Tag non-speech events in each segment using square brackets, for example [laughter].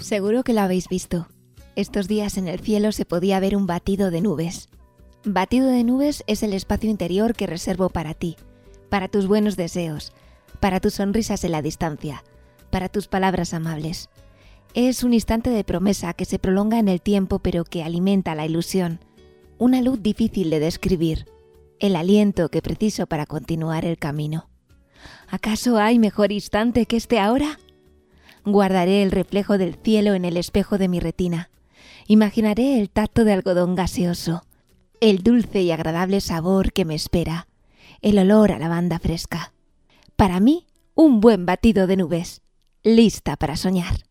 Seguro que lo habéis visto. Estos días en el cielo se podía ver un batido de nubes. Batido de nubes es el espacio interior que reservo para ti, para tus buenos deseos, para tus sonrisas en la distancia, para tus palabras amables. Es un instante de promesa que se prolonga en el tiempo pero que alimenta la ilusión. Una luz difícil de describir, el aliento que preciso para continuar el camino. ¿Acaso hay mejor instante que este ahora? Guardaré el reflejo del cielo en el espejo de mi retina. Imaginaré el tacto de algodón gaseoso, el dulce y agradable sabor que me espera, el olor a lavanda fresca. Para mí, un buen batido de nubes, lista para soñar.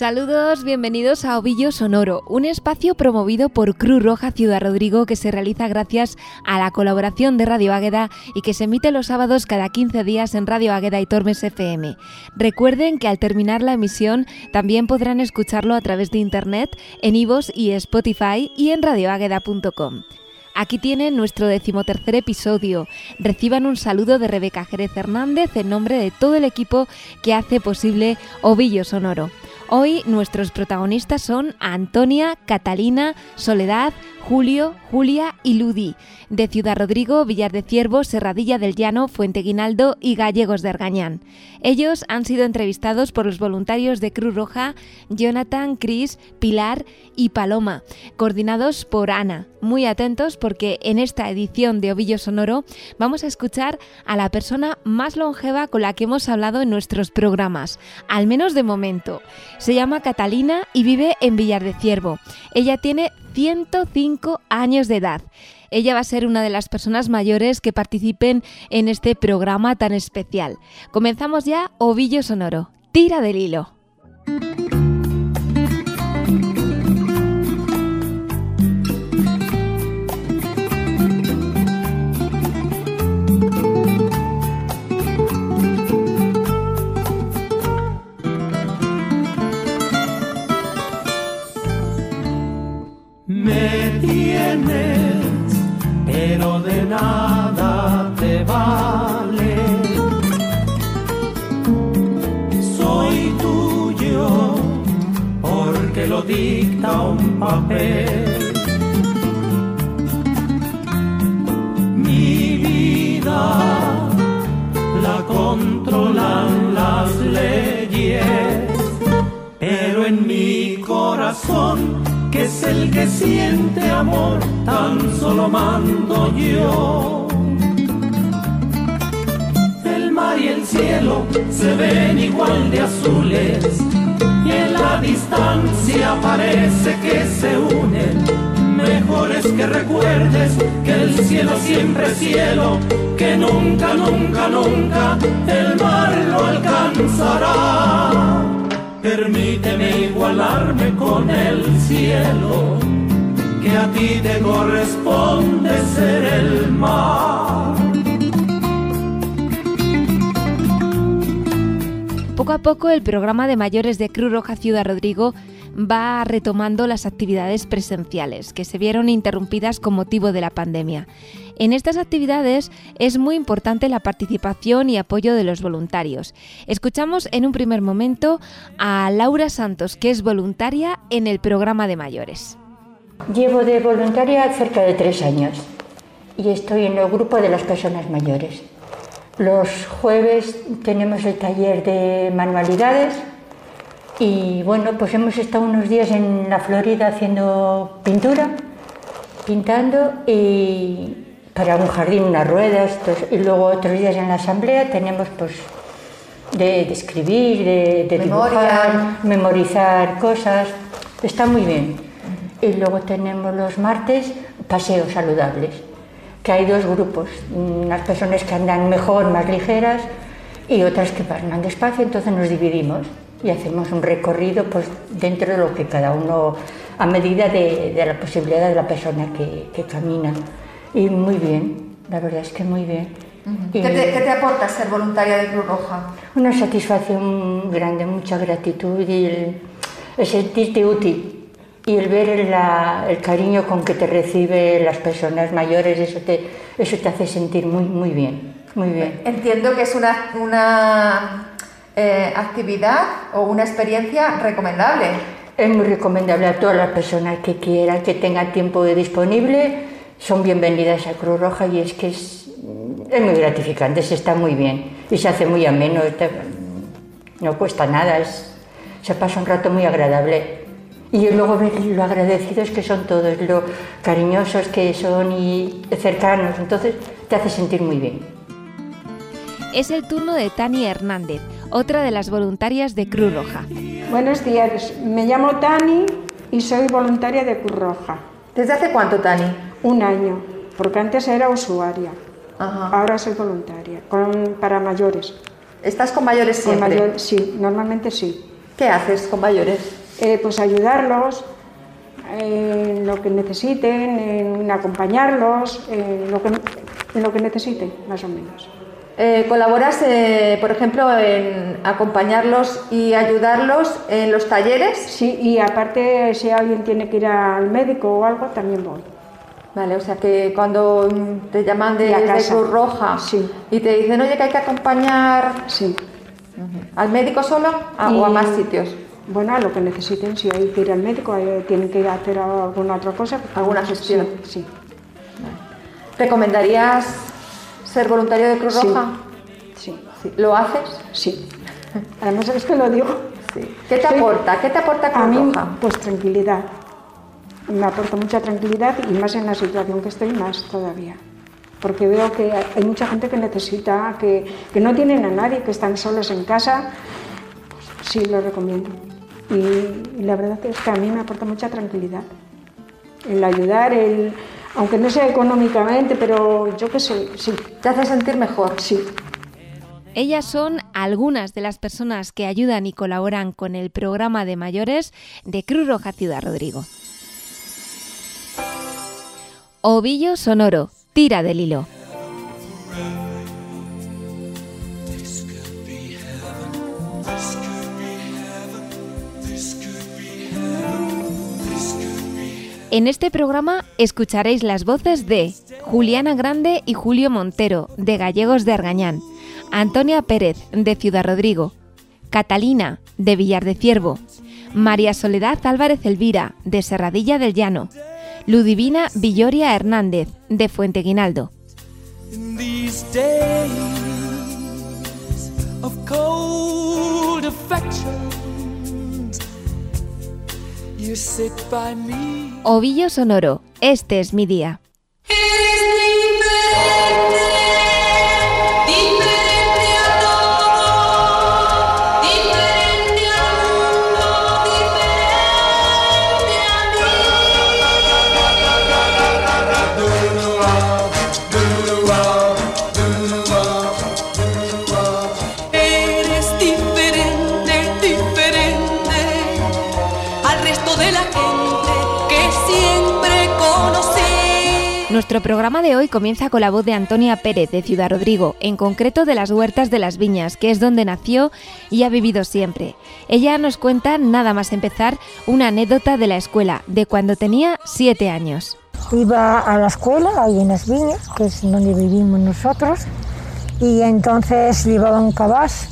Saludos, bienvenidos a Ovillo Sonoro, un espacio promovido por Cruz Roja Ciudad Rodrigo que se realiza gracias a la colaboración de Radio Águeda y que se emite los sábados cada 15 días en Radio Águeda y Tormes FM. Recuerden que al terminar la emisión también podrán escucharlo a través de internet en Ivos y Spotify y en radioagueda.com. Aquí tienen nuestro decimotercer episodio. Reciban un saludo de Rebeca Jerez Hernández en nombre de todo el equipo que hace posible Ovillo Sonoro. Hoy nuestros protagonistas son Antonia, Catalina, Soledad, Julio, Julia y Ludi, de Ciudad Rodrigo, Villar de Ciervo, Serradilla del Llano, Fuente Guinaldo y Gallegos de Argañán. Ellos han sido entrevistados por los voluntarios de Cruz Roja, Jonathan, Cris, Pilar y Paloma, coordinados por Ana. Muy atentos porque en esta edición de Ovillo Sonoro vamos a escuchar a la persona más longeva con la que hemos hablado en nuestros programas, al menos de momento. Se llama Catalina y vive en Villar de Ciervo. Ella tiene 105 años de edad. Ella va a ser una de las personas mayores que participen en este programa tan especial. Comenzamos ya Ovillo Sonoro. Tira del hilo. Me tienes, pero de nada te vale. Soy tuyo porque lo dicta un papel. Mi vida la controlan las leyes, pero en mi corazón es el que siente amor, tan solo mando yo. El mar y el cielo se ven igual de azules y en la distancia parece que se unen. Mejor es que recuerdes que el cielo siempre es cielo, que nunca, nunca, nunca el mar lo alcanzará. Permíteme igualarme con el cielo, que a ti te corresponde ser el mar. Poco a poco el programa de mayores de Cruz Roja Ciudad Rodrigo va retomando las actividades presenciales que se vieron interrumpidas con motivo de la pandemia. En estas actividades es muy importante la participación y apoyo de los voluntarios. Escuchamos en un primer momento a Laura Santos, que es voluntaria en el programa de mayores. Llevo de voluntaria cerca de tres años y estoy en el grupo de las personas mayores. Los jueves tenemos el taller de manualidades y bueno, pues hemos estado unos días en la Florida haciendo pintura, pintando y para un jardín unas ruedas y luego otros días en la asamblea tenemos pues de, de escribir, de, de dibujar, memorizar cosas, está muy bien. Y luego tenemos los martes paseos saludables, que hay dos grupos, unas personas que andan mejor, más ligeras, y otras que van despacio, entonces nos dividimos y hacemos un recorrido pues, dentro de lo que cada uno, a medida de, de la posibilidad de la persona que, que, camina. Y muy bien, la verdad es que muy bien. Uh -huh. ¿Qué, te, ¿Qué, te, aporta ser voluntaria de Cruz Roja? Una satisfacción grande, mucha gratitud y el, el sentirte útil. y el ver el cariño con que te reciben las personas mayores, eso te, eso te hace sentir muy, muy bien, muy bien. Entiendo que es una, una eh, actividad o una experiencia recomendable. Es muy recomendable a todas las personas que quieran, que tengan tiempo disponible, son bienvenidas a Cruz Roja y es que es, es muy gratificante, se está muy bien y se hace muy ameno, no cuesta nada, es, se pasa un rato muy agradable. Y luego ver lo agradecidos que son todos, lo cariñosos que son y cercanos, entonces te hace sentir muy bien. Es el turno de Tani Hernández, otra de las voluntarias de Cruz Roja. Buenos días, me llamo Tani y soy voluntaria de Cruz Roja. ¿Desde hace cuánto, Tani? Un año, porque antes era usuaria. Ahora soy voluntaria, para mayores. ¿Estás con mayores siempre? sí, normalmente sí. ¿Qué haces con mayores? Eh, pues ayudarlos en lo que necesiten, en acompañarlos, en lo que, en lo que necesiten, más o menos. Eh, ¿Colaboras, eh, por ejemplo, en acompañarlos y ayudarlos en los talleres? Sí, y aparte si alguien tiene que ir al médico o algo, también voy. Vale, o sea que cuando te llaman de, de Cruz Roja y te dicen, oye, que hay que acompañar sí. al médico solo o a más sitios. Bueno, a lo que necesiten, si hay que ir al médico, tienen que ir a hacer alguna otra cosa. ¿Alguna gestión? Sí. ¿Recomendarías ser voluntario de Cruz Roja? Sí. ¿Lo haces? Sí. Además es que lo digo. ¿Qué te aporta? ¿Qué te aporta Cruz a mí, Roja? Pues tranquilidad. Me aporta mucha tranquilidad y más en la situación que estoy, más todavía. Porque veo que hay mucha gente que necesita, que, que no tienen a nadie, que están solos en casa. Pues sí, lo recomiendo. Y, la verdad es que a mí me aporta mucha tranquilidad. El ayudar, el, aunque no sea económicamente, pero yo qué sé, sí. ¿Te hace sentir mejor? Sí. Ellas son algunas de las personas que ayudan y colaboran con el programa de mayores de Cruz Roja Ciudad Rodrigo. Ovillo Sonoro, tira del hilo. En este programa escucharéis las voces de Juliana Grande y Julio Montero, de Gallegos de Argañán, Antonia Pérez, de Ciudad Rodrigo, Catalina, de Villar de Ciervo, María Soledad Álvarez Elvira, de Serradilla del Llano, Ludivina Villoria Hernández, de Fuente Guinaldo. Ovillo Sonoro, este es mi día. Nuestro programa de hoy comienza con la voz de Antonia Pérez de Ciudad Rodrigo, en concreto de las Huertas de las Viñas, que es donde nació y ha vivido siempre. Ella nos cuenta, nada más empezar, una anécdota de la escuela, de cuando tenía siete años. Iba a la escuela, ahí en las Viñas, que es donde vivimos nosotros, y entonces llevaba un cabaz,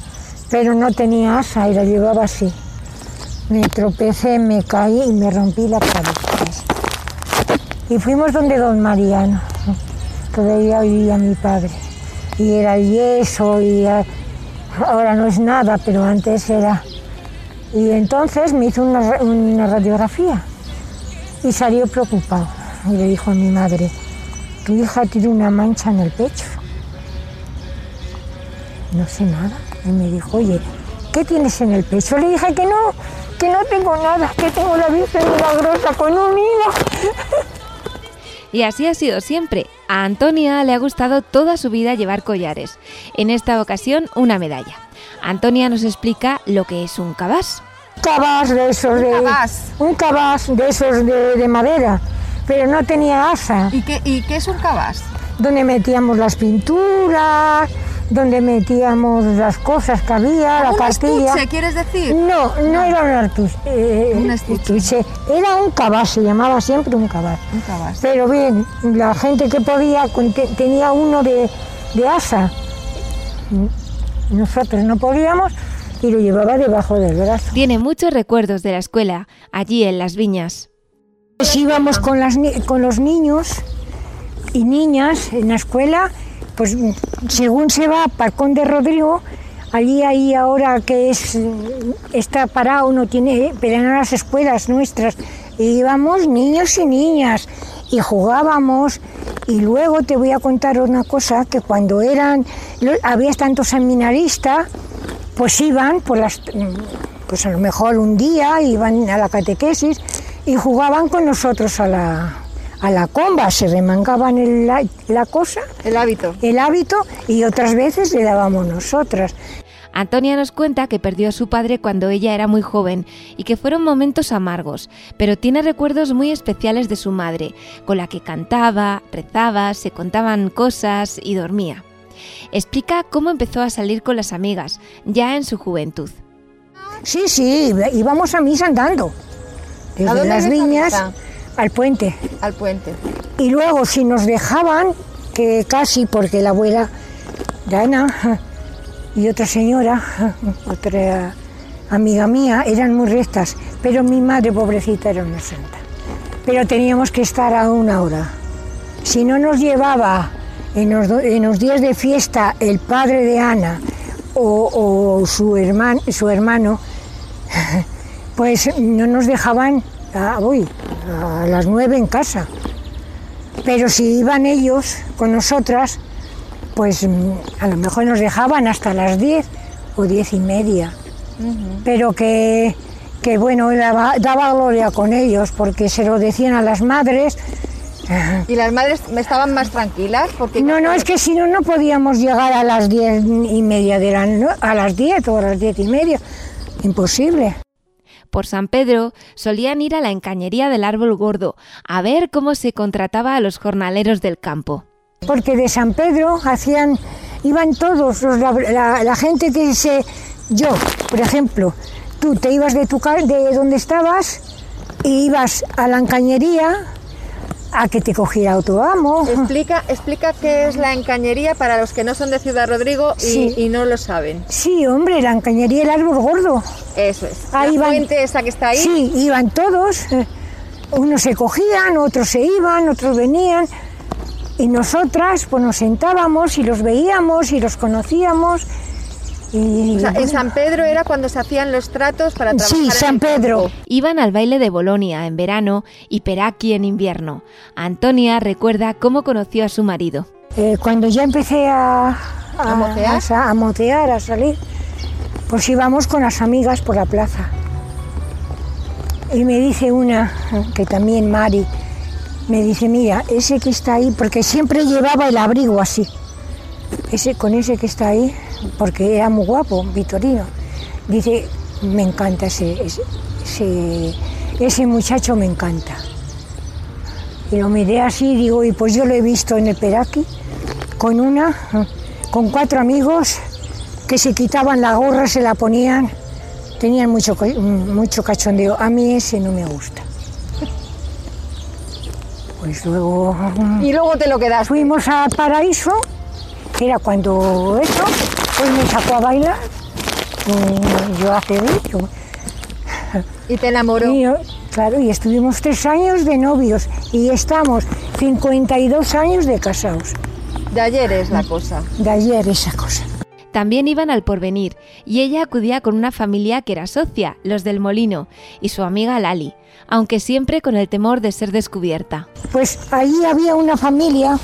pero no tenía asa y la llevaba así. Me tropecé, me caí y me rompí la cabeza. Y fuimos donde don Mariano, todavía vivía mi padre. Y era yeso, y ahora no es nada, pero antes era. Y entonces me hizo una, radiografía y salió preocupado. Y le dijo a mi madre, tu hija tiene una mancha en el pecho. No sé nada. Y me dijo, oye, ¿qué tienes en el pecho? Le dije que no, que no tengo nada, que tengo la Virgen milagrosa con un hilo. [laughs] Y así ha sido siempre. A Antonia le ha gustado toda su vida llevar collares. En esta ocasión, una medalla. Antonia nos explica lo que es un cabás. Cabás de esos de. Un cabás de esos de, madera, pero no tenía asa. ¿Y qué, ¿Y qué es un cabás? Donde metíamos las pinturas donde metíamos las cosas que había, la ¿Un cartilla. estuche, quieres decir? No, no era un artus, eh, Un estuche. Era un cabas, se llamaba siempre un cabas. Un. Pero bien, la gente que podía tenía uno de, de asa. Nosotros no podíamos y lo llevaba debajo del brazo. Tiene muchos recuerdos de la escuela, allí en las viñas. Pues íbamos con, las, ni- con los niños y niñas en la escuela, pues según se va a Parcón de Rodrigo, allí ahí ahora que es está parado, no tiene, pero eran las escuelas nuestras, íbamos niños y niñas y jugábamos. Y luego te voy a contar una cosa, que cuando eran, había tantos seminaristas, pues iban, por las, pues a lo mejor un día iban a la catequesis y jugaban con nosotros a la, a la comba, se remangaban el- la, la cosa, El hábito. el hábito, y otras veces le dábamos nosotras. Antonia nos cuenta que perdió a su padre cuando ella era muy joven y que fueron momentos amargos, pero tiene recuerdos muy especiales de su madre, con la que cantaba, rezaba, se contaban cosas y dormía. Explica cómo empezó a salir con las amigas, ya en su juventud. Sí, sí, íbamos a misa andando, desde dónde las viñas misa? Al puente. Al puente. Y luego si nos dejaban, que casi porque la abuela Dana y otra señora, otra amiga mía, eran muy rectas, pero mi madre pobrecita era una santa. Pero teníamos que estar a una hora. Si no nos llevaba en los, do- en los días de fiesta el padre de Ana o, o su, herman- su hermano, [laughs] pues no nos dejaban a, uy, a las nueve en casa. Pero si iban ellos con nosotras, pues mm, a lo mejor nos dejaban hasta las 10 o diez y media. Pero que, que bueno, daba, daba gloria con ellos, porque se lo decían a las madres. ¿Y las madres estaban más tranquilas? Porque No, no, es que si no, no podíamos llegar a las diez y media de la a las 10 o a las diez y media. Imposible. Por San Pedro solían ir a la encañería del árbol gordo a ver cómo se contrataba a los jornaleros del campo. porque de San Pedro hacían, iban todos, la, la- la gente que se, yo, por ejemplo, tú te ibas de, tu, de donde estabas y ibas a la encañería a que te cogiera otro amo. Explica, explica qué es la encañería para los que no son de Ciudad Rodrigo y, Sí. y no lo saben. Sí, hombre, la encañería del árbol gordo. Eso es. Ahí la esa que está ahí. Sí, iban todos, eh, unos se cogían, otros se iban, otros venían. Y nosotras pues nos sentábamos y los veíamos y los conocíamos. Y, O sea, en San Pedro era cuando se hacían los tratos para trabajar. Sí, San Pedro. Iban al baile de Bolonia en verano y Peraki en invierno. Antonia recuerda cómo conoció a su marido. Eh, cuando ya empecé a, ¿A motear? a sa- a motear, a salir, pues íbamos con las amigas por la plaza. Y me dice una, que también Mari, me dice, mira, ese que está ahí, porque siempre llevaba el abrigo así, ese, con ese que está ahí, porque era muy guapo, Vitorino. Dice, me encanta ese, ese, ese, muchacho, me encanta. Y lo miré así y digo, y pues yo lo he visto en el Peraki con una, con cuatro amigos que se quitaban la gorra, se la ponían, tenían mucho, mucho cachondeo. A mí ese no me gusta. Pues luego Y luego te lo quedas. fuimos a Paraíso, que era cuando eso, pues me sacó a bailar, mm, yo hace mucho. Y te enamoró. Y yo- claro, y estuvimos tres años de novios y estamos 52 años de casados. De ayer es la cosa. De ayer esa cosa. También iban al porvenir y ella acudía con una familia que era socia, los del molino, y su amiga Lali, aunque siempre con el temor de ser descubierta. Pues allí había una familia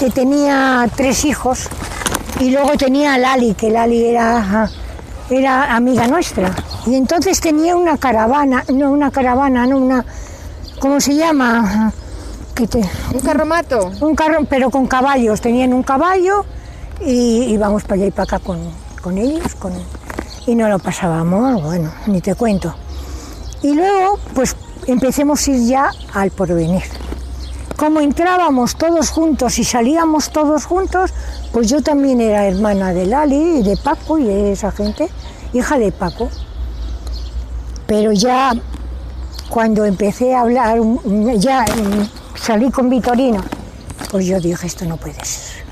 que tenía tres hijos y luego tenía a Lali, que Lali era, era amiga nuestra. Y entonces tenía una caravana, no una caravana, no una, ¿cómo se llama? Que te- ¿Un carromato? un carro, pero con caballos. Tenían un caballo y íbamos para allá y para acá con, con ellos. Con, y no lo pasábamos, bueno, ni te cuento. Y luego, pues empecemos a ir ya al porvenir. Como entrábamos todos juntos y salíamos todos juntos, Pues yo también era hermana de Lali y de Paco y de esa gente, hija de Paco. Pero ya cuando empecé a hablar, ya salí con Vitorino, pues yo dije, esto no puede ser.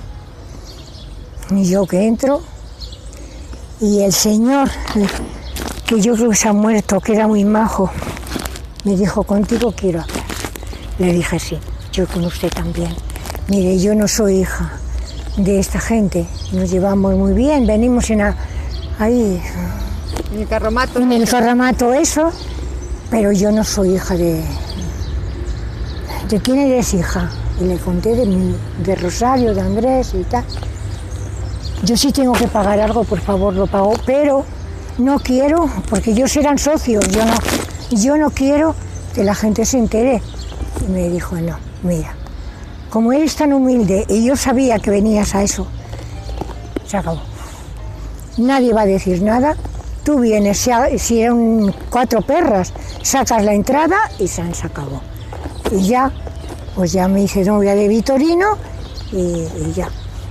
Y yo que entro, y el señor, que yo creo que se ha muerto, que era muy majo, me dijo, contigo quiero hablar. Le dije, sí, yo con usted también. Mire, yo no soy hija de esta gente, nos llevamos muy bien, venimos en ahí... En el carromato. En el carromato eso, pero yo no soy hija de... ¿De quién eres hija? Y le conté de, mi, de Rosario, de Andrés y tal. Yo sí tengo que pagar algo, por favor, lo pago, pero no quiero, porque ellos eran socios, yo no, yo no quiero que la gente se entere. Y me dijo, no, mira, como eres tan humilde y yo sabía que venías a eso, se acabó. Nadie va a decir nada, tú vienes, si eran cuatro perras, sacas la entrada y se han sacado. Y ya, pues ya me hice novia de Vitorino y, y ya.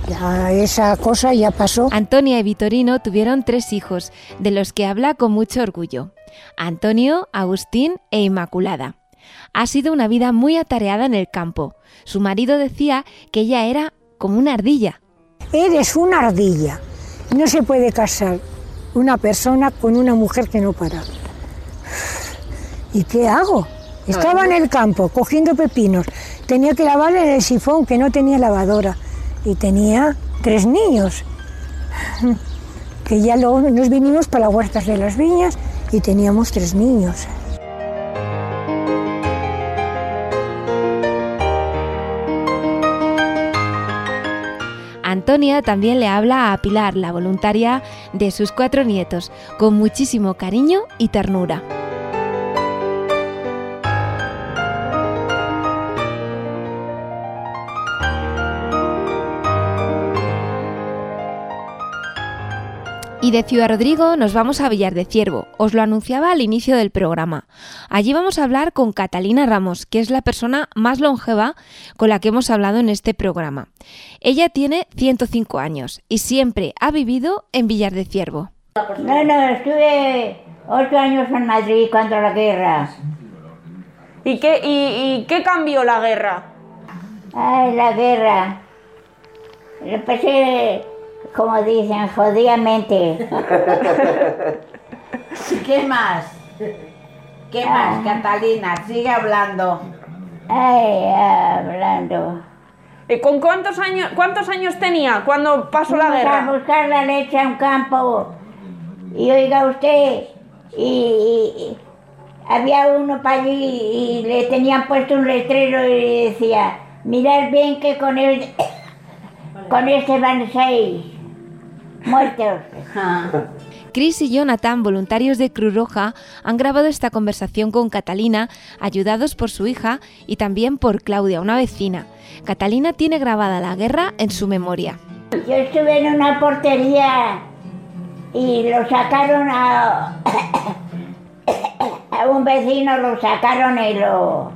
Ya esa cosa ya pasó. Antonia y Vitorino tuvieron tres hijos, de los que habla con mucho orgullo. Antonio, Agustín e Inmaculada. Ha sido una vida muy atareada en el campo. Su marido decía que ella era como una ardilla. Eres una ardilla. No se puede casar una persona con una mujer que no para. ¿Y qué hago? Estaba en el campo cogiendo pepinos. Tenía que lavar en el sifón que no tenía lavadora y tenía tres niños, que ya luego nos vinimos para las huertas de las viñas y teníamos tres niños. Antonia también le habla a Pilar, la voluntaria de sus cuatro nietos, con muchísimo cariño y ternura. Y de Ciudad Rodrigo nos vamos a Villar de Ciervo. Os lo anunciaba al inicio del programa. Allí vamos a hablar con Catalina Ramos, que es la persona más longeva con la que hemos hablado en este programa. Ella tiene 105 años y siempre ha vivido en Villar de Ciervo. No, no, estuve 8 años en Madrid contra la guerra. ¿Y qué, y, qué cambió la guerra? Ay, la guerra. Empecé como dicen, jodidamente. [laughs] ¿Qué más? ¿Qué más, ah. Catalina? Sigue hablando. Ay, hablando. ¿Y con cuántos años, cuántos años tenía cuando pasó la guerra? A buscar la leche a un campo. Y oiga usted, y, había uno para allí y le tenían puesto un letrero y decía, mirad bien que con él, [coughs] con este van seis muertos. Chris y Jonathan, voluntarios de Cruz Roja, han grabado esta conversación con Catalina, ayudados por su hija y también por Claudia, una vecina. Catalina tiene grabada la guerra en su memoria. Yo estuve en una portería y lo sacaron a, a un vecino, lo sacaron y lo,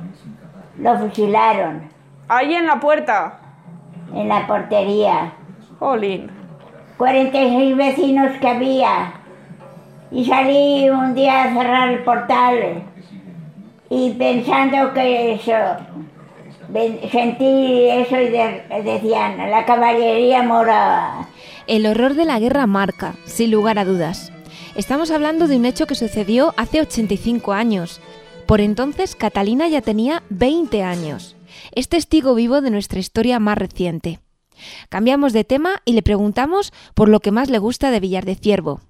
lo fusilaron. ¿Ahí en la puerta? En la portería. Jolín. 46 vecinos que había. Y salí un día a cerrar el portal y pensando que eso, sentí eso y decían, la caballería mora. El horror de la guerra marca, sin lugar a dudas. Estamos hablando de un hecho que sucedió hace 85 años. Por entonces Catalina ya tenía 20 años. Es testigo vivo de nuestra historia más reciente. Cambiamos de tema y le preguntamos por lo que más le gusta de Villar de Ciervo.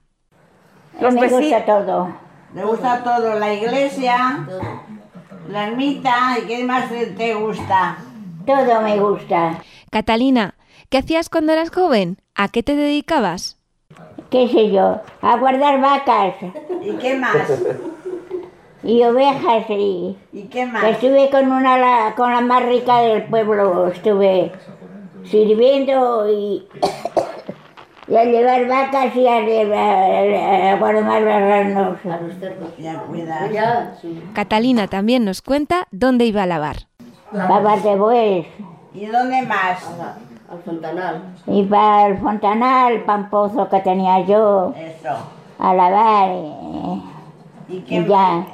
Los me gusta todo. Me gusta todo, la iglesia, la ermita y qué más te gusta. Todo me gusta. Catalina, ¿qué hacías cuando eras joven? ¿A qué te dedicabas? ¿Qué sé yo? A guardar vacas. ¿Y qué más? [laughs] Y ovejas y... ¿Y qué más? Estuve con una con la más rica del pueblo, estuve sirviendo y, [coughs] y a llevar vacas y a, a, a guardar Catalina también nos cuenta dónde iba a lavar. Lavar de buey. ¿Y dónde más? Al Fontanal. Iba al Fontanal, Pampozo que tenía yo. Eso. A lavar. eh, ¿Y y qué ya.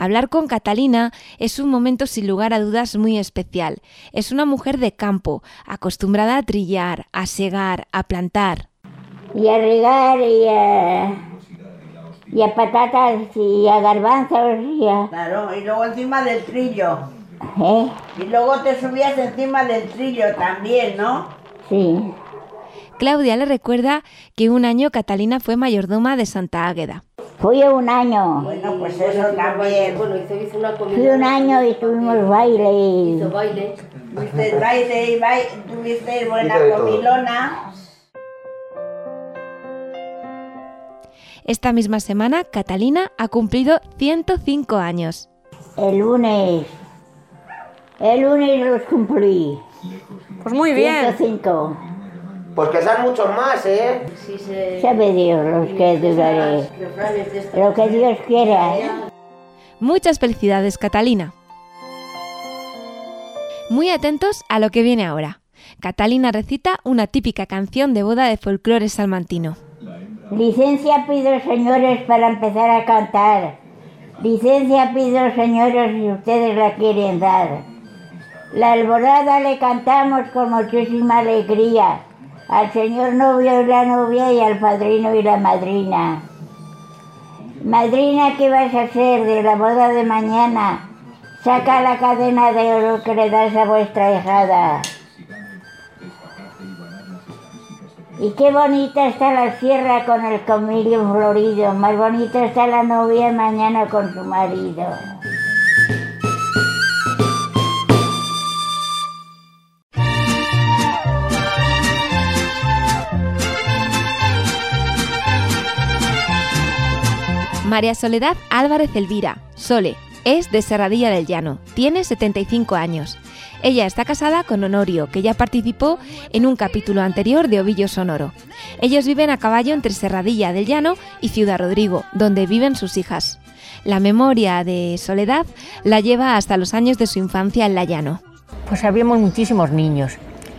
Hablar con Catalina es un momento sin lugar a dudas muy especial. Es una mujer de campo, acostumbrada a trillar, a segar, a plantar. Y a regar y a, y a patatas y a garbanzos y a... Claro, y luego encima del trillo. ¿eh? Y luego te subías encima del trillo también, ¿no? Sí. Claudia le recuerda que un año Catalina fue mayordoma de Santa Águeda. Fui un año. Bueno, pues eso también. Bueno, hizo, hizo una comida. Fui un año y tuvimos baile y... Hizo baile. Tuviste baile y baile, tuviste buena comilona. Esta misma semana, Catalina ha cumplido 105 años. El lunes. El lunes los cumplí. Pues muy bien. 105. Pues que sean muchos más, ¿eh? Sí, se... Sabe Dios los que duraré. Lo que Dios quiera. Muchas felicidades, Catalina. Muy atentos a lo que viene ahora. Catalina recita una típica canción de boda de folclore salmantino. Licencia pido, señores, para empezar a cantar. Licencia pido, señores, si ustedes la quieren dar. La alborada le cantamos con muchísima alegría al señor novio y la novia y al padrino y la madrina. Madrina, ¿qué vas a hacer de la boda de mañana? Saca la cadena de oro que le das a vuestra hijada. Y qué bonita está la sierra con el comilio florido, más bonita está la novia mañana con su marido. María Soledad Álvarez Elvira, Sole, es de Serradilla del Llano, tiene 75 años. Ella está casada con Honorio, que ya participó en un capítulo anterior de Ovillo Sonoro. Ellos viven a caballo entre Serradilla del Llano y Ciudad Rodrigo, donde viven sus hijas. La memoria de Soledad la lleva hasta los años de su infancia en la Llano. Pues habíamos muchísimos niños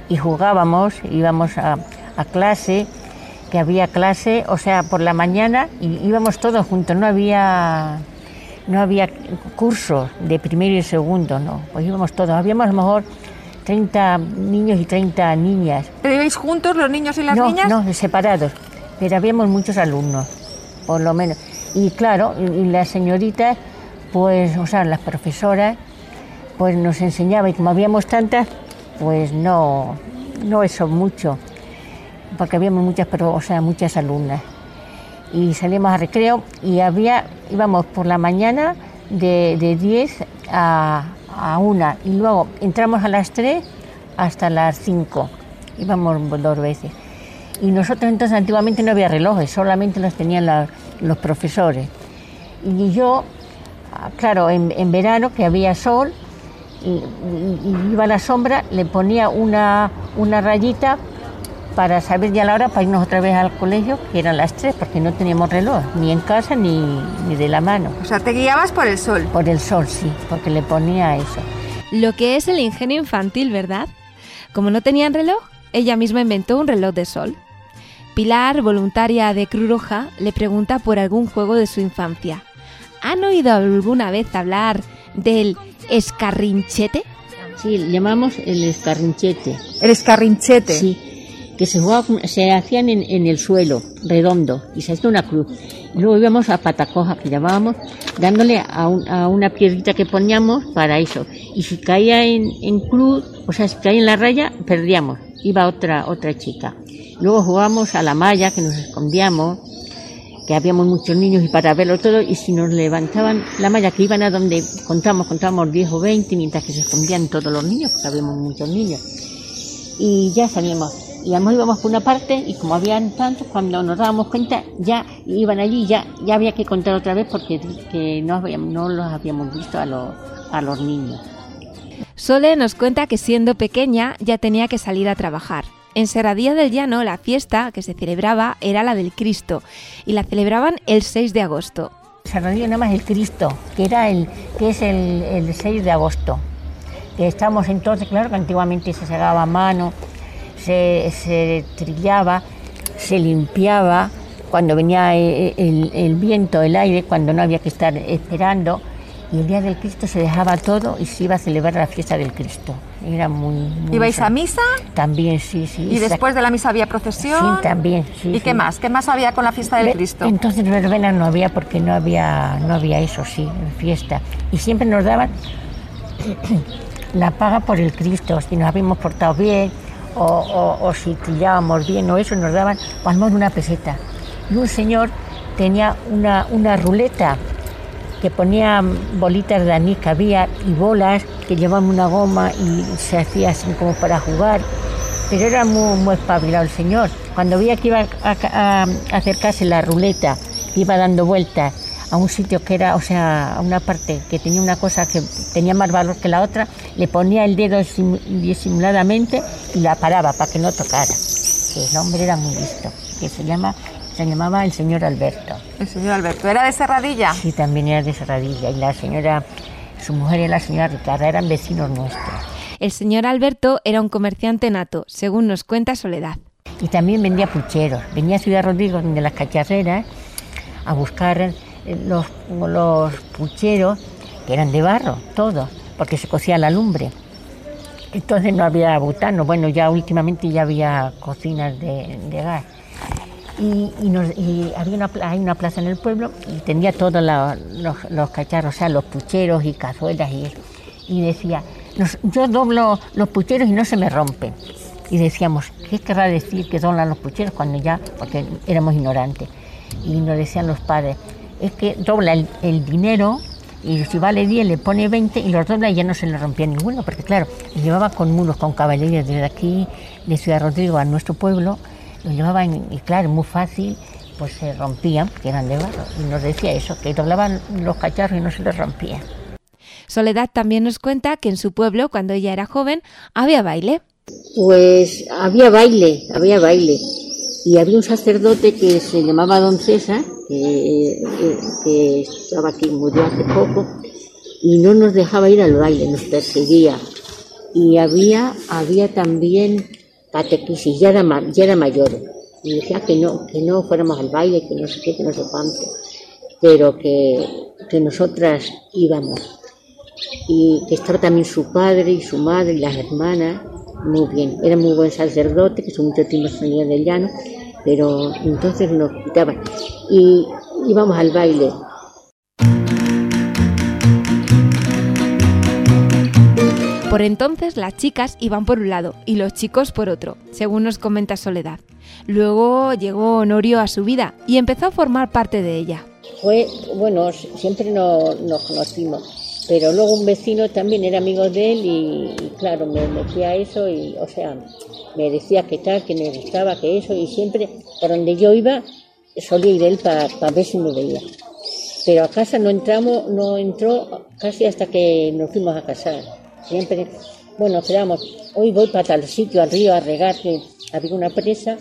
y jugábamos, íbamos a, a clase, que había clase, o sea, por la mañana y íbamos todos juntos, no había no había cursos de primero y segundo, no, pues íbamos todos, habíamos a lo mejor 30 niños y 30 niñas. ¿Pero ibais juntos los niños y las no, niñas? No, separados, pero habíamos muchos alumnos, por lo menos. Y claro, y, y las señoritas, pues, o sea, las profesoras, pues nos enseñaba y como habíamos tantas, pues no, no eso mucho, porque habíamos muchas, pero, o sea, muchas alumnas. Y salíamos a recreo y había, íbamos por la mañana de, de 10 a, a 1 y luego entramos a las 3 hasta las 5, íbamos dos veces. Y nosotros entonces antiguamente no había relojes, solamente los tenían los profesores. Y yo, claro, en, en verano que había sol y- y iba a la sombra, le ponía una, una rayita para saber ya la hora para irnos otra vez al colegio, que eran las tres, porque no teníamos reloj, ni en casa ni, ni de la mano. O sea, te guiabas por el sol. Por el sol, sí, porque le ponía eso. Lo que es el ingenio infantil, ¿verdad? Como no tenían reloj, ella misma inventó un reloj de sol. Pilar, voluntaria de Cruz Roja, le pregunta por algún juego de su infancia. ¿Han oído alguna vez hablar del escarrinchete? Sí, llamamos el escarrinchete. El escarrinchete. Sí, que se, jugaba se hacían en, en el suelo, redondo, y se hacía una cruz. Y luego íbamos a patacoja, que llamábamos, dándole a, un- a una piedrita que poníamos para eso. Y si caía en, en cruz, o sea, si caía en la raya, perdíamos. Iba otra, otra chica. Luego jugábamos a la malla, que nos escondíamos, que habíamos muchos niños y para verlo todo, y si nos levantaban la malla, que iban a donde contamos, contamos 10 o 20, mientras que se escondían todos los niños, porque habíamos muchos niños y ya salíamos. Y además íbamos por una parte y como habían tantos, cuando nos dábamos cuenta ya iban allí, ya, ya había que contar otra vez porque que no, habíamos, no los habíamos visto a los, a los niños. Sole nos cuenta que siendo pequeña ya tenía que salir a trabajar. En Serradía del Llano la fiesta que se celebraba era la del Cristo y la celebraban el 6 de agosto. Se rodilla nada más el Cristo, que era el, que es el, el 6 de agosto. Que estamos entonces, claro que antiguamente se sacaba a mano, se, se trillaba, se limpiaba cuando venía el, el- el viento, el aire, cuando no había que estar esperando. Y el día del Cristo se dejaba todo y se iba a celebrar la fiesta del Cristo. Era muy... muy ¿Ibais a misa? También, sí, sí. ¿Y después de la misa había procesión? Sí, también. sí, ¿Y sí. qué más? ¿Qué más había con la fiesta del Cristo? Entonces verbena no había porque no había, no había eso, sí, fiesta. Y siempre nos daban [clears throat] la paga por el Cristo, si nos habíamos portado bien o, o- o si trillábamos bien o eso, nos daban al menos una peseta. Y un señor tenía una, una ruleta que ponía bolitas de anís que había y bolas que llevaban una goma y se hacía así como para jugar. Pero era muy, muy espabilado el señor. Cuando veía que iba a, acercarse la ruleta, iba dando vueltas a un sitio que era, o sea, a una parte que tenía una cosa que tenía más valor que la otra, le ponía el dedo disim- disimuladamente y la paraba para que no tocara. Que el hombre era muy listo, que se llama, se llamaba el señor Alberto. El señor Alberto, ¿era de Serradilla? Sí, también era de Serradilla. Y la señora, su mujer y la señora Ricarda eran vecinos nuestros. El señor Alberto era un comerciante nato, según nos cuenta Soledad. Y también vendía pucheros. Venía a Ciudad Rodrigo, de las cacharreras, a buscar los, los pucheros, que eran de barro, todos, porque se cocía la lumbre. Entonces no había butano. Bueno, ya últimamente ya había cocinas de, gas. Y, había una, hay una plaza en el pueblo y tenía todos los, cacharros, o sea, los pucheros y cazuelas y. Y decía, "Nos- yo doblo los pucheros y no se me rompen. Y decíamos, ¿qué querrá decir que doblan los pucheros cuando ya, porque éramos ignorantes? Y nos decían los padres, es que dobla el, el dinero y si vale 10 le pone 20 y los dobla y ya no se le rompía ninguno, porque claro, llevaba con mulos, con caballería desde aquí, de Ciudad Rodrigo a nuestro pueblo, lo llevaban y claro, muy fácil, pues se rompían, porque eran de barro. Y nos decía eso, que doblaban los cacharros y no se les rompía. Soledad también nos cuenta que en su pueblo, cuando ella era joven, había baile. Pues había baile, había baile. Y había un sacerdote que se llamaba Don César, que, estaba aquí, murió hace poco, y no nos dejaba ir al baile, nos perseguía. Y había, había también catequesis, ya era, ya era mayor. Y decía que no, que no fuéramos al baile, que no sé qué, que no sé cuánto, pero que, que nosotras íbamos y que estaba también su padre y su madre y las hermanas, muy bien, era muy buen sacerdote, que su mucho tiempo salía del llano, pero entonces nos quitaban y íbamos al baile. Por entonces las chicas iban por un lado y los chicos por otro, según nos comenta Soledad. Luego llegó Honorio a su vida y empezó a formar parte de ella. Fue, bueno, siempre no- nos conocimos, pero luego un vecino también era amigo de él y, y claro, me metía a eso y, o sea, me decía que tal, que me gustaba, que eso y siempre por donde yo iba solía ir él para ver si me veía. Pero a casa no entramos, no entró casi hasta que nos fuimos a casar. Siempre, bueno, quedamos, hoy voy para tal sitio, al río, a regar, que había una presa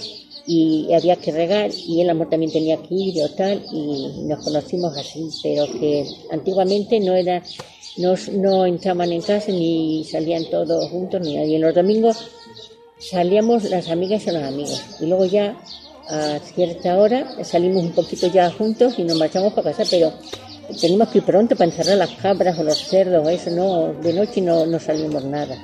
y había que regar y el amor también tenía que ir o tal y nos conocimos así, pero que antiguamente no era, no, no entraban en casa ni salían todos juntos ni nadie. Los domingos salíamos las amigas y los amigos y luego ya a cierta hora salimos un poquito ya juntos y nos marchamos para casa, pero tenemos que ir pronto para encerrar las cabras o los cerdos eso, no, de noche no, no salimos nada.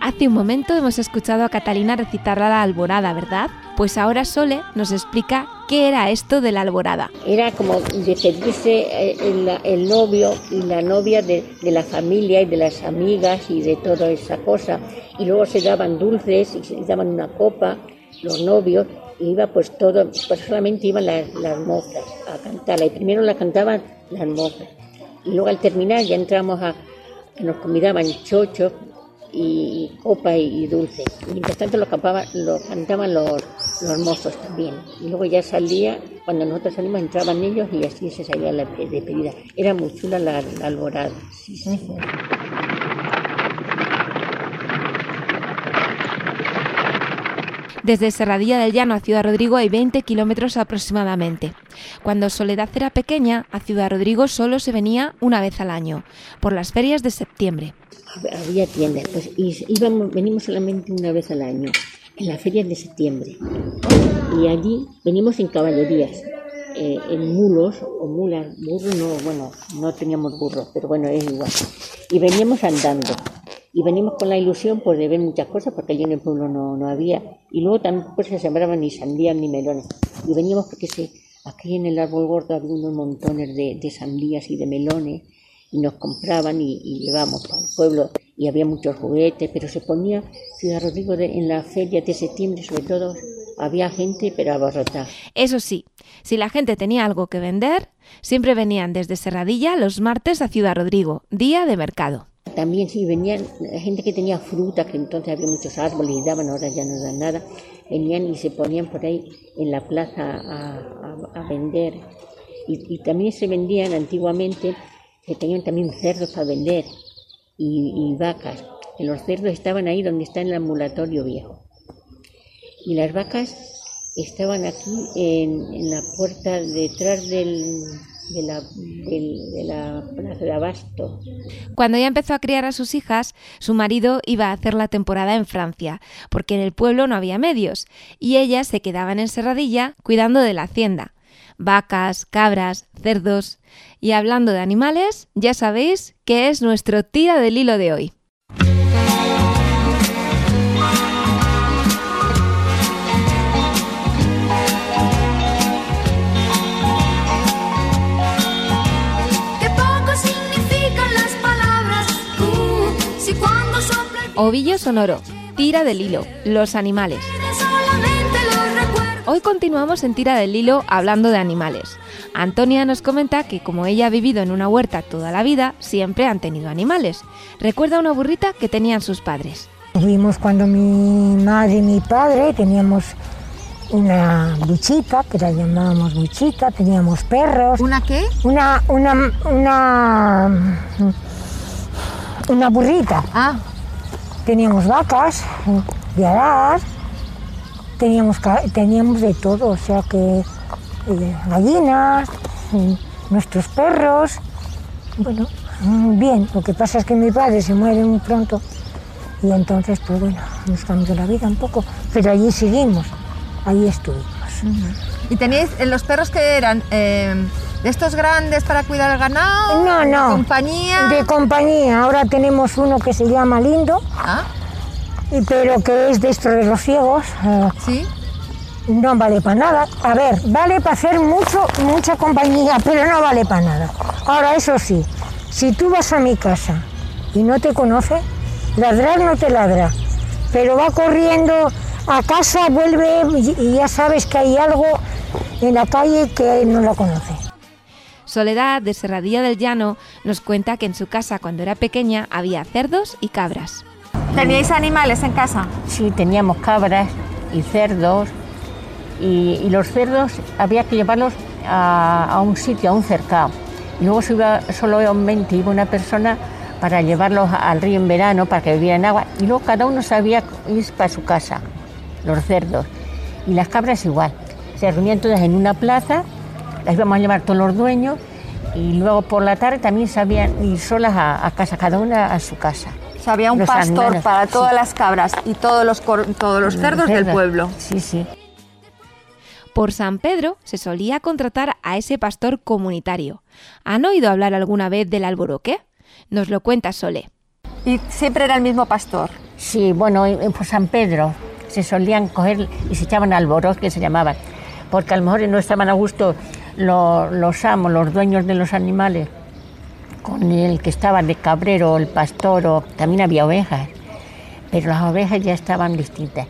Hace un momento hemos escuchado a Catalina recitar la alborada, ¿verdad? Pues ahora Sole nos explica qué era esto de la alborada. Era como despedirse eh, el, el novio y la novia de, de la familia y de las amigas y de toda esa cosa. Y luego se daban dulces y se daban una copa, los novios, iba pues todo, pues solamente iban las, las mozas a cantarla. Y primero la cantaban las mozas. Y luego al terminar ya entramos a, nos convidaban chochos y copa y, dulce. Y mientras tanto lo, cantaban, lo cantaban los, los mozos también. Y luego ya salía, cuando nosotros salimos entraban ellos y así se salía la pe- despedida. Era muy chula la, la alborada. Sí, sí. Desde Serradilla del Llano a Ciudad Rodrigo hay 20 kilómetros aproximadamente. Cuando Soledad era pequeña, a Ciudad Rodrigo solo se venía una vez al año, por las ferias de septiembre. Había tiendas, pues íbamos, venimos solamente una vez al año, en las ferias de septiembre. Y allí venimos en caballerías, eh, en mulos o mulas, burros no, bueno, no teníamos burros, pero bueno, es igual. Y veníamos andando. Y venimos con la ilusión pues, de ver muchas cosas, porque allí en el pueblo no, no había. Y luego tampoco se sembraban ni sandías ni melones. Y veníamos porque se, aquí en el árbol gordo había unos montones de, de sandías y de melones. Y nos compraban y, y llevamos para el pueblo. Y había muchos juguetes, pero se ponía Ciudad Rodrigo de, en la feria de septiembre, sobre todo, había gente, pero abarrotada. Eso sí, si la gente tenía algo que vender, siempre venían desde Serradilla los martes a Ciudad Rodrigo, día de mercado. También sí venían gente que tenía fruta, que entonces había muchos árboles y daban, ahora ya no dan nada, venían y se ponían por ahí en la plaza a, a, a vender. Y, y, también se vendían antiguamente, se tenían también cerdos para vender y, y vacas. Y los cerdos estaban ahí donde está el ambulatorio viejo. Y las vacas estaban aquí en, en la puerta detrás del, de la, del, de la plaza de Abasto. Cuando ella empezó a criar a sus hijas, su marido iba a hacer la temporada en Francia, porque en el pueblo no había medios, y ellas se quedaban en Serradilla cuidando de la hacienda. Vacas, cabras, cerdos. Y hablando de animales, ya sabéis que es nuestro tira del hilo de hoy. Ovillo sonoro, tira del hilo, los animales. Hoy continuamos en tira del hilo hablando de animales. Antonia nos comenta que como ella ha vivido en una huerta toda la vida, siempre han tenido animales. Recuerda una burrita que tenían sus padres. Vimos cuando mi madre y mi padre teníamos una buchita, que la llamábamos buchita, teníamos perros. ¿Una qué? Una, una, una, una burrita. Ah. Teníamos vacas de arar, teníamos, teníamos de todo, o sea que eh, gallinas, nuestros perros. Bueno, bien, lo que pasa es que mi padre se muere muy pronto y entonces, pues bueno, nos cambió la vida un poco, pero allí seguimos, allí estuvimos. ¿Y tenéis los perros que eran? Eh, ¿De estos grandes para cuidar el ganado? No, no. ¿De compañía? De compañía. Ahora tenemos uno que se llama Lindo, ¿Ah? y, pero que es de estos de los ciegos. Eh, ¿Sí? No vale para nada. A ver, vale para hacer mucho, mucha compañía, pero no vale para nada. Ahora, eso sí, si tú vas a mi casa y no te conoce, ladrar no te ladra, pero va corriendo a casa, vuelve y ya sabes que hay algo en la calle que no lo conoce. Soledad, de Serradilla del Llano, nos cuenta que en su casa cuando era pequeña había cerdos y cabras. ¿Teníais animales en casa? Sí, teníamos cabras y cerdos. Y, y los cerdos había que llevarlos a, a, un sitio, a un cercado. Y luego se iba, solamente iba una persona para llevarlos al río en verano, para que bebieran agua. Y luego cada uno sabía ir para su casa, los cerdos. Y las cabras igual. Se reunían todas en una plaza las íbamos a llevar todos los dueños y luego por la tarde también sabían ir solas a, a casa, cada una a su casa. O sea, había un Los pastor animales, para todas sí. las cabras y todos los, todos los cerdos del pueblo. Sí, sí. Por San Pedro se solía contratar a ese pastor comunitario. ¿Han oído hablar alguna vez del alboroque? Nos lo cuenta Sole. Y siempre era el mismo pastor. Sí, bueno, en- en- por San Pedro se solían coger y se echaban alboros, que se llamaban, porque a lo mejor no estaban a gusto lo- los amos, los dueños de los animales, con el que estaba de cabrero, el pastor, o también había ovejas, pero las ovejas ya estaban distintas.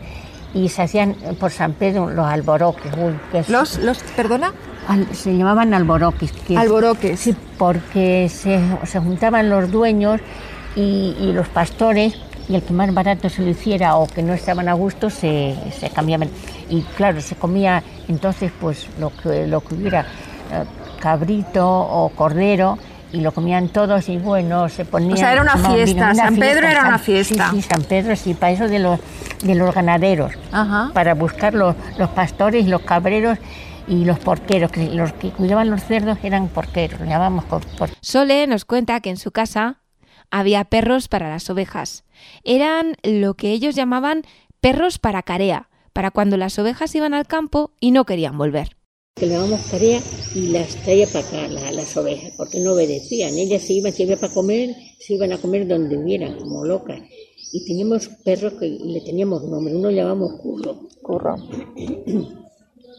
Y se hacían por San Pedro los alboroques. uy, que es- ¿Los, los, perdona? Al- se llamaban alboroques. que es- Alboroques. Sí, porque se, se juntaban los dueños y, y los pastores y el que más barato se lo hiciera o que no estaban a gusto se, se cambiaban. Y claro, se comía entonces pues lo que, lo que hubiera, cabrito o cordero y lo comían todos y bueno, se ponían... O sea, era una fiesta, San Pedro era una fiesta. Sí, sí, San Pedro, sí, para eso de los, de los ganaderos, Ajá. para buscar los, los pastores, los cabreros y los porqueros, que los que cuidaban los cerdos eran porqueros, lo llamamos por, por- Sole nos cuenta que en su casa había perros para las ovejas. Eran lo que ellos llamaban perros para carea, para cuando las ovejas iban al campo y no querían volver. Que le dábamos tarea y las traía para acá, la- las ovejas, porque no obedecían. Ellas se iban, si había para comer, se iban a comer donde hubiera, como locas. Y teníamos perros que le teníamos nombre, uno le llamábamos Curro. Curro.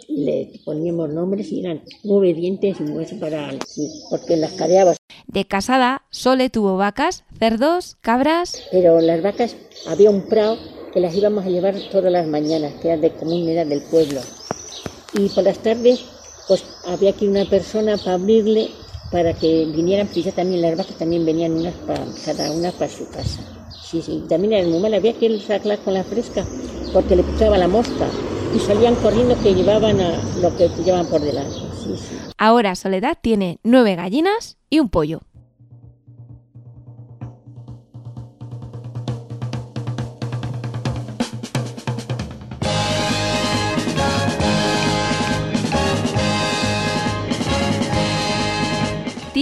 Le poníamos nombres y eran muy obedientes y muy para, sí, porque las careaba. De casada, Sole tuvo vacas, cerdos, cabras. Pero las vacas, había un prado que las íbamos a llevar todas las mañanas, que era de comunidad del pueblo. Y por las tardes, pues había aquí una persona para abrirle para que vinieran, pues ya también las vacas también venían unas para, cada una para su casa. Sí, sí, también era muy mal, había que sacarlas con la fresca porque le picaba la mosca y salían corriendo que llevaban a lo que llevaban por delante. Sí. Ahora Soledad tiene nueve gallinas y un pollo.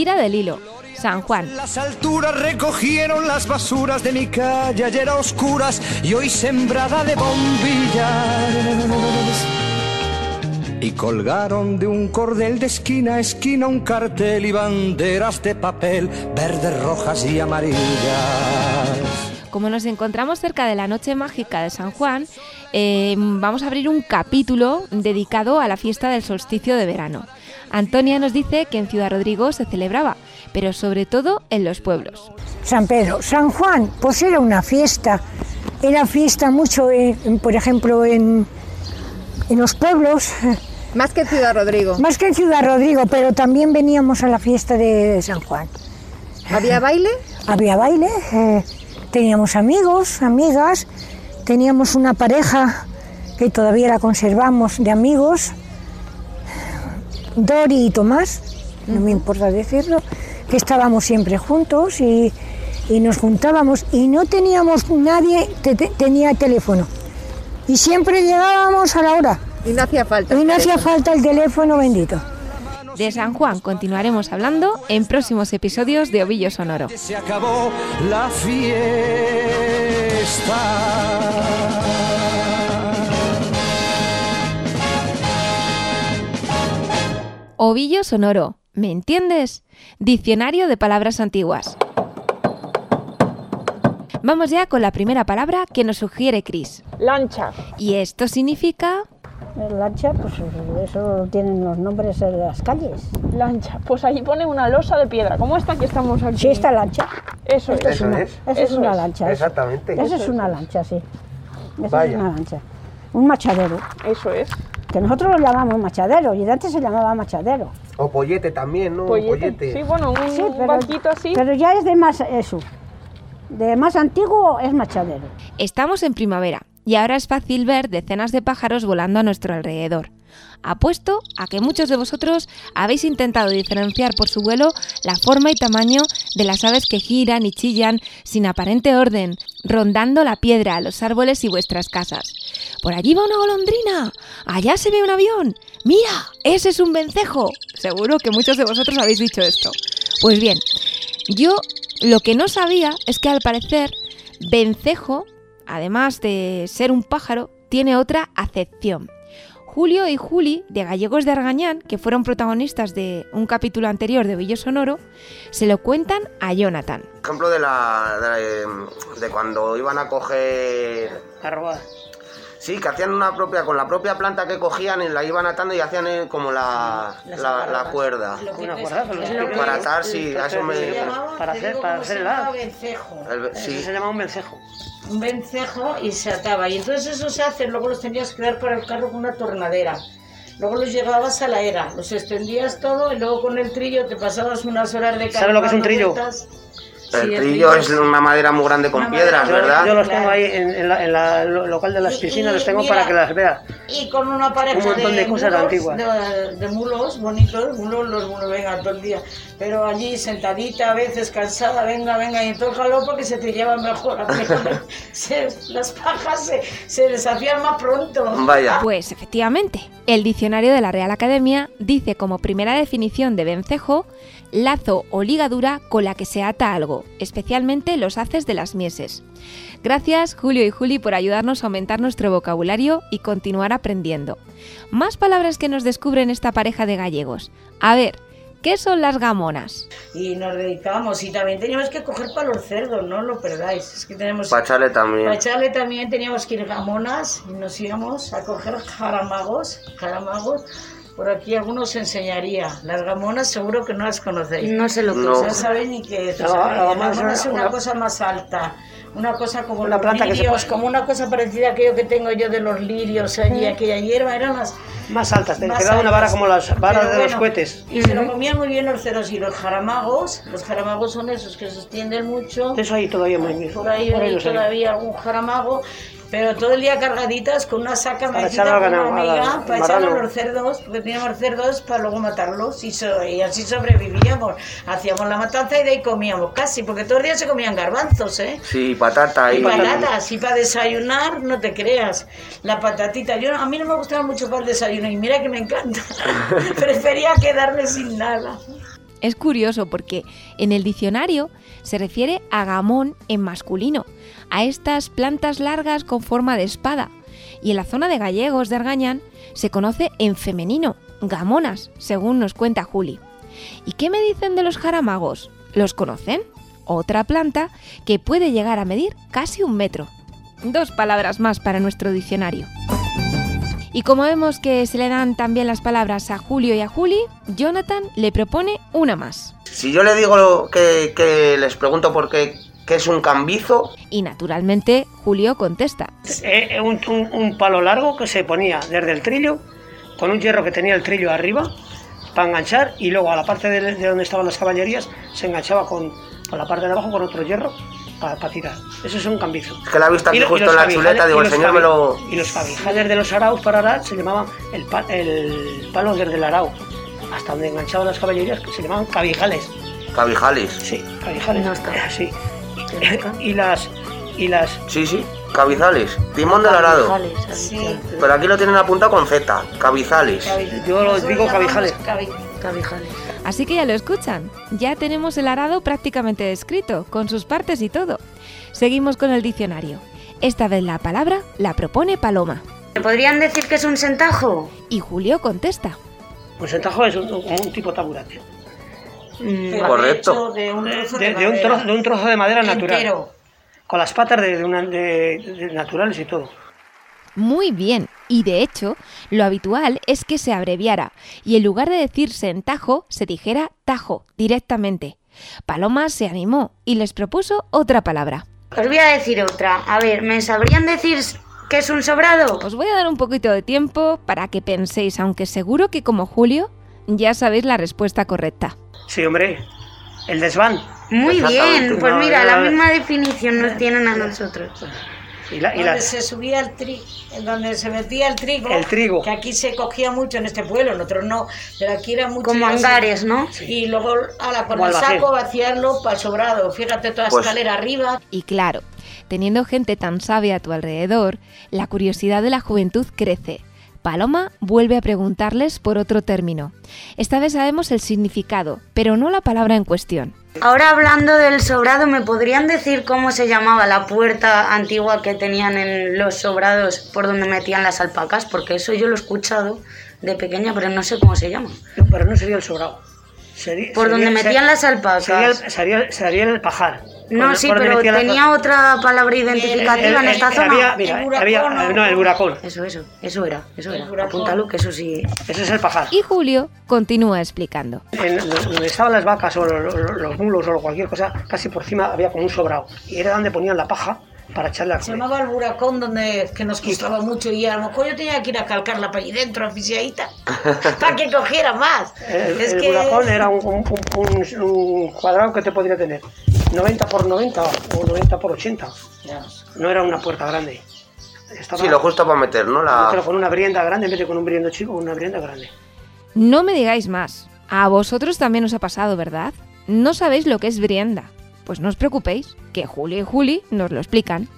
Tira del hilo. San Juan. Las alturas recogieron las basuras de mi calle ayer a oscuras y hoy sembrada de bombillas. Y colgaron de un cordel de esquina a esquina un cartel y banderas de papel, verdes, rojas y amarillas. Como nos encontramos cerca de la noche mágica de San Juan, eh, vamos a abrir un capítulo dedicado a la fiesta del solsticio de verano. Antonia nos dice que en Ciudad Rodrigo se celebraba, pero sobre todo en los pueblos. San Pedro. San Juan, pues era una fiesta. Era fiesta mucho, eh, en- por ejemplo, en, en los pueblos. Más que en Ciudad Rodrigo. Más que en Ciudad Rodrigo, pero también veníamos a la fiesta de San Juan. ¿Había baile? Había baile, eh, teníamos amigos, amigas, teníamos una pareja que todavía la conservamos de amigos, Dori y Tomás, no me importa decirlo, que estábamos siempre juntos y, y nos juntábamos y no teníamos nadie que te- tenía teléfono. Y siempre llegábamos a la hora. Y no hacía falta. Y no hacía falta el teléfono bendito. De San Juan continuaremos hablando en próximos episodios de Ovillo Sonoro. Se acabó la fiesta. Ovillo Sonoro, ¿me entiendes? Diccionario de palabras antiguas. Vamos ya con la primera palabra que nos sugiere Chris. Lancha. Y esto significa Lancha, pues eso tienen los nombres de las calles. Lancha. Pues allí pone una losa de piedra, como esta que estamos aquí. Sí, esta lancha. Eso es. es una, es. Eso es una es. lancha. Exactamente. Eso Eso es es. una lancha, sí. Eso Vaya. es una lancha. Un machadero. Eso es. Que nosotros lo llamamos machadero y de antes se llamaba machadero. O pollete también, ¿no? Pollete. Pollete. Sí, bueno, un, Sí, un pero- barquito así. Pero ya es de más eso. De más antiguo es machadero. Estamos en primavera y ahora es fácil ver decenas de pájaros volando a nuestro alrededor. Apuesto a que muchos de vosotros habéis intentado diferenciar por su vuelo la forma y tamaño de las aves que giran y chillan sin aparente orden, rondando la piedra, los árboles y vuestras casas. Por allí va una golondrina, allá se ve un avión, mira, ese es un vencejo. Seguro que muchos de vosotros habéis dicho esto. Pues bien, yo lo que no sabía es que al parecer vencejo, además de ser un pájaro, tiene otra acepción. Julio y Juli, de Gallegos de Argañán, que fueron protagonistas de un capítulo anterior de Villo Sonoro, se lo cuentan a Jonathan. Ejemplo de la de, de cuando iban a coger Sí, que hacían una propia, con la propia planta que cogían y la iban atando y hacían eh, como la, la, la cuerda. Una cuerda, Para atar, sí, a eso me... Para hacer, para hacer el Eso sí. se llama un vencejo. Un vencejo y se ataba. Y entonces eso se hace, luego los tenías que dar para el carro con una tornadera. Luego los llevabas a la era, los extendías todo y luego con el trillo te pasabas unas horas de ¿Sabe lo que es un trillo? vueltas. El trillo es una madera muy grande con piedras, madera- ¿verdad? Yo los tengo ahí en, en la, en la lo- local de las Y- piscinas, y los tengo mira, para que las veas. Y con una pareja Un montón de cosas mulos, antiguas. De, de mulos bonitos, mulos, los mulos vengan todo el día. Pero allí sentadita, a veces cansada, venga, venga, y tócalo porque se te lleva mejor. [laughs] Se- las pajas se, se deshacían más pronto. Pues efectivamente, el diccionario de la Real Academia dice como primera definición de vencejo lazo o ligadura con la que se ata algo, especialmente los haces de las mieses. Gracias Julio y Juli por ayudarnos a aumentar nuestro vocabulario y continuar aprendiendo. Más palabras que nos descubren esta pareja de gallegos. A ver, ¿qué son las gamonas? Y nos dedicamos, y también teníamos que coger para los cerdos, no lo perdáis. Es que tenemos. Pachale también. Para echarle también teníamos que ir gamonas y nos íbamos a coger jaramagos, jaramagos. Por aquí algunos enseñaría. Las gamonas seguro que no las conocéis. No sé lo que No. es. No saben ni qué es. La- O sea, la gamona es gamona es una- cosa más alta. Una cosa como Una los planta que se lirios, pone- como una cosa parecida a aquello que tengo yo de los lirios allí, aquella hierba, eran las Más altas, te quedaba una vara como las varas Pero de los cohetes. Y se lo comían muy bien los ceros y los jaramagos. Los jaramagos son esos que se extienden mucho. Eso ahí todavía muy Por ahí hay los hay. todavía algún jaramago. Pero todo el día cargaditas con una saca Para mecita echar al con una amiga para echar a los cerdos, porque teníamos cerdos para luego matarlos y, so- y así sobrevivíamos. Hacíamos la matanza y de ahí comíamos casi, porque todos los días se comían garbanzos, ¿eh? Sí, patata Y y... patatas, y para desayunar, no te creas, la patatita. Yo, a mí no me gustaba mucho para el desayuno y mira que me encanta. [laughs] Prefería quedarme sin nada. Es curioso porque en el diccionario se refiere a gamón en masculino, a estas plantas largas con forma de espada, y en la zona de gallegos de Argañán se conoce en femenino, gamonas, según nos cuenta Juli. ¿Y qué me dicen de los jaramagos? ¿Los conocen? Otra planta que puede llegar a medir casi un metro. Dos palabras más para nuestro diccionario. Y como vemos que se le dan también las palabras a Julio y a Juli, Jonathan le propone una más. Si yo le digo lo que, que les pregunto por qué, qué es un cambizo, Y naturalmente Julio contesta. Eh, eh, un, un- un palo largo que se ponía desde el trillo, con un hierro que tenía el trillo arriba, para enganchar, y luego a la parte de, de donde estaban las caballerías se enganchaba con, con la parte de abajo con otro hierro para tirar. Eso es un cambizo. es que la he visto aquí Y lo- y justo en la chuleta, digo, el señor me lo... Y los cabijales de los araos para arar se llamaban el, pa- el palo desde el arao, hasta donde enganchaban las caballerías, que se llamaban cabijales. Cabijales. Sí, cabijales. Sí. [laughs] Y las... Y las... Sí, sí, cabizales. Timón del arado. Sí. Pero aquí lo tienen apuntado con Z, cabizales. Yo lo digo cabijales. cabi- cabijales. Así que ya lo escuchan, ya tenemos el arado prácticamente descrito, con sus partes y todo. Seguimos con el diccionario. Esta vez la palabra la propone Paloma. ¿Me podrían decir que es un sentajo? Y Julio contesta. Un sentajo es un, un tipo taburete. Pero Correcto. de un trozo de, de, de un madera. trozo, de un trozo de madera natural. Entero. Con las patas de, de una- de- de naturales y todo. Muy bien, y de hecho, lo habitual es que se abreviara y en lugar de decir sentajo, se dijera tajo directamente. Paloma se animó y les propuso otra palabra. Os voy a decir otra. A ver, ¿me sabrían decir qué es un sobrado? Os voy a dar un poquito de tiempo para que penséis, aunque seguro que como Julio ya sabéis la respuesta correcta. Sí, hombre. El desván. Muy bien, pues mira, la misma definición nos tienen a nosotros. Y, la- y donde las- se subía el trigo, donde se metía el trigo, El trigo. que aquí se cogía mucho en este pueblo, en otros no, pero aquí era mucho. Como hangares, ¿no? Y luego ala, con Como el saco vaciarlo para el sobrado, fíjate toda la Pues- escalera arriba. Y claro, teniendo gente tan sabia a tu alrededor, la curiosidad de la juventud crece. Paloma vuelve a preguntarles por otro término. Esta vez sabemos el significado, pero no la palabra en cuestión. Ahora hablando del sobrado, ¿me podrían decir cómo se llamaba la puerta antigua que tenían en los sobrados por donde metían las alpacas? Porque eso yo lo he escuchado de pequeña, pero no sé cómo se llama. No, pero no sería el sobrado. Sería- Por sería- donde metían las alpacas. Sería el, sería, sería el pajar. No, sí, pero tenía otra palabra identificativa El- en el- esta el- zona. había- mira, había- no, el buracón. Eso, eso, eso era, eso El era. Apúntalo, que eso sí. Ese es el pajar. Y Julio continúa explicando. En donde estaban las vacas o los, los- los mulos o cualquier cosa, casi por encima había como un sobrado. Y era donde ponían la paja para echarle al Se llamaba el buracón donde que nos costaba mucho y a lo mejor yo tenía que ir a calcarla para allí dentro, aficiadita, [laughs] para que cogiera más. El, es el que buracón era un, un- un- un cuadrado que te podría tener. 90 por 90 o 90 por 80. No era una puerta grande. Estaba Sí, lo justo para meter, ¿no? La... pero con una brienda grande, en vez de con un briendo chico, con una brienda grande. No me digáis más. A vosotros también os ha pasado, ¿verdad? No sabéis lo que es brienda. Pues no os preocupéis, que Julio y Juli nos lo explican.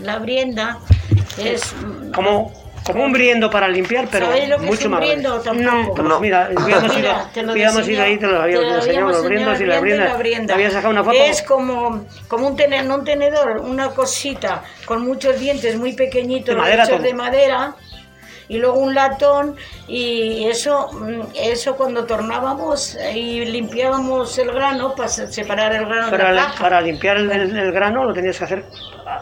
La brienda es... Como, como un briendo para limpiar, pero ¿Sabéis lo que es mucho un más briendo? Tampoco. Pues mira, habíamos ido, Mira, te lo habíamos enseño. ido ahí, te lo habíamos Te lo enseñado, habíamos los briendos y la brienda. la brienda. Te había sacado una foto. Es como, como un, tener, no un tenedor, una cosita con muchos dientes muy pequeñitos, De madera hechos de madera, y luego un latón, y eso, mm, eso cuando tornábamos y limpiábamos el grano para se- separar el grano de Para, la paja. para limpiar el, el- el grano lo tenías que hacer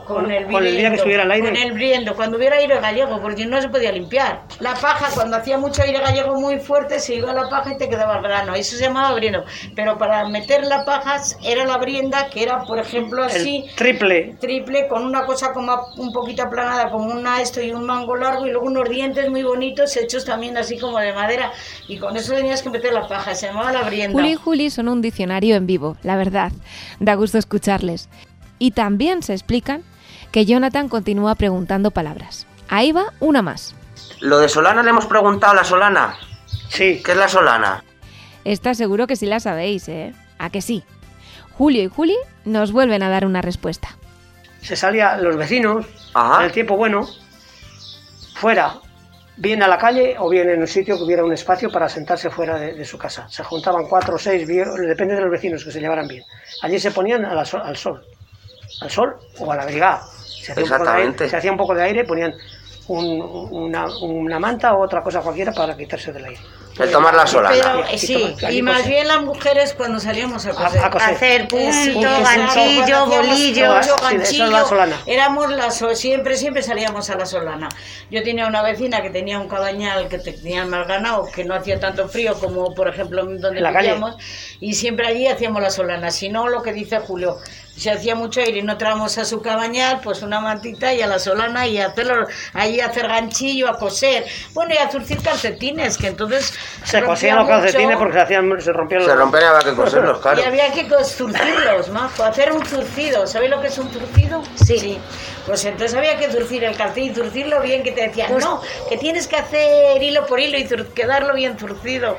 Con el, con el día que briendo, estuviera el aire. Con el briendo, cuando hubiera aire gallego, porque no se podía limpiar. La paja, cuando hacía mucho aire gallego muy fuerte, se iba la paja y te quedaba el grano. Eso se llamaba briendo. Pero para meter la paja era la brienda, que era, por ejemplo, así. El triple. Triple, con una cosa como a- un poquito aplanada, como una esto y un mango largo, y luego unos dientes muy bonitos, hechos también así como de madera. Y con eso tenías que meter la paja, se llamaba la brienda. Juli y Juli son un diccionario en vivo, la verdad. Da gusto escucharles. Y también se explican que Jonathan continúa preguntando palabras. Ahí va una más. Lo de Solana le hemos preguntado a la Solana. Sí. ¿Qué es la Solana? Esta seguro que sí la sabéis, ¿eh? ¿A que sí? Julio y Juli nos vuelven a dar una respuesta. Se salía los vecinos, Ajá. en el tiempo bueno, fuera, bien a la calle o bien en un sitio que hubiera un espacio para sentarse fuera de, de su casa. Se juntaban cuatro o seis, depende de los vecinos que se llevaran bien. Allí se ponían a la sol- al sol, al sol o a la brigada. Se hacía, un poco de aire, Exactamente. se hacía un poco de aire, ponían un- una, una manta o otra cosa cualquiera para quitarse del aire. El tomar la Solana. Pero eh, Y sí, y más bien las mujeres cuando salíamos a coser. a coser. Hacer punto, sí, ganchillo, bolillo. ganchillo, la solana. éramos la so- siempre, siempre salíamos a la solana. Yo tenía una vecina que tenía un cabañal que tenía más ganado, que no hacía tanto frío como por ejemplo donde vivíamos, y siempre allí hacíamos la solana. Si no, lo que dice Julio, si hacía mucho aire y no traamos a su cabañal, pues una mantita y a la solana y a hacerlo, allí a hacer ganchillo, a coser, bueno, y a zurcir calcetines, que entonces Se cosían los mucho. calcetines porque se, hacían, se rompían los... Se rompían y había que coserlos, [laughs] claro. Y había que zurcirlos, majo, hacer un zurcido. ¿Sabéis lo que es un zurcido? Sí. Pues entonces había que zurcir el calcetín y zurcirlo bien, que te decían, Pues- no, que tienes que hacer hilo por hilo y quedarlo bien zurcido.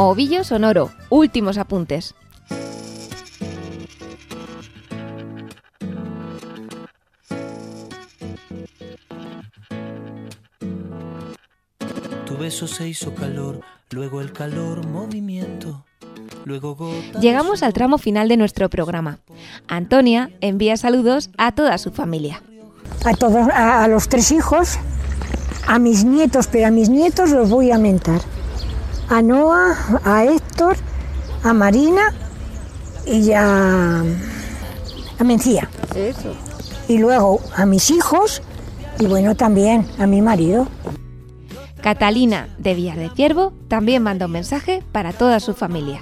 Ovillo sonoro. Últimos apuntes. Tu beso se hizo calor, luego el calor movimiento. Llegamos al tramo final de nuestro programa. Antonia envía saludos a toda su familia. A todos, a, a los tres hijos, a mis nietos, pero a mis nietos los voy a mentar. A Noah, a Héctor, a Marina y a, a Mencía. Eso. Y luego a mis hijos y bueno, también a mi marido. Catalina de Villar de Ciervo también manda un mensaje para toda su familia.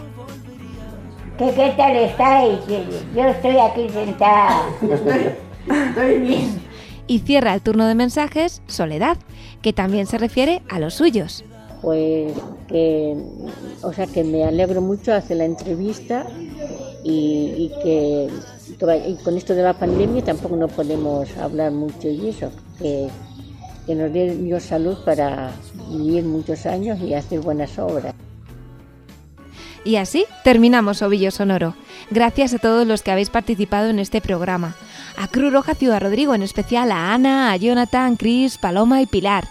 ¿Qué, qué tal estáis? Yo estoy aquí sentada. Estoy bien. Y cierra el turno de mensajes Soledad, que también se refiere a los suyos. Pues que, o sea, que me alegro mucho hacer la entrevista y, que con esto de la pandemia tampoco no podemos hablar mucho y eso, que, que nos dé Dios salud para vivir muchos años y hacer buenas obras. Y así terminamos Ovillo Sonoro. Gracias a todos los que habéis participado en este programa. A Cruz Roja Ciudad Rodrigo, en especial a Ana, a Jonathan, Chris, Paloma y Pilar.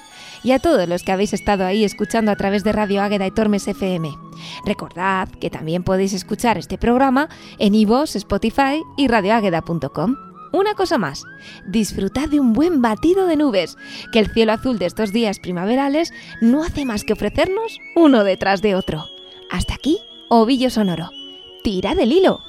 Y a todos los que habéis estado ahí escuchando a través de Radio Águeda y Tormes FM. Recordad que también podéis escuchar este programa en iVoox, Spotify y radioágueda.com. Una cosa más, disfrutad de un buen batido de nubes, que el cielo azul de estos días primaverales no hace más que ofrecernos uno detrás de otro. Hasta aquí, Ovillo Sonoro. Tira del hilo.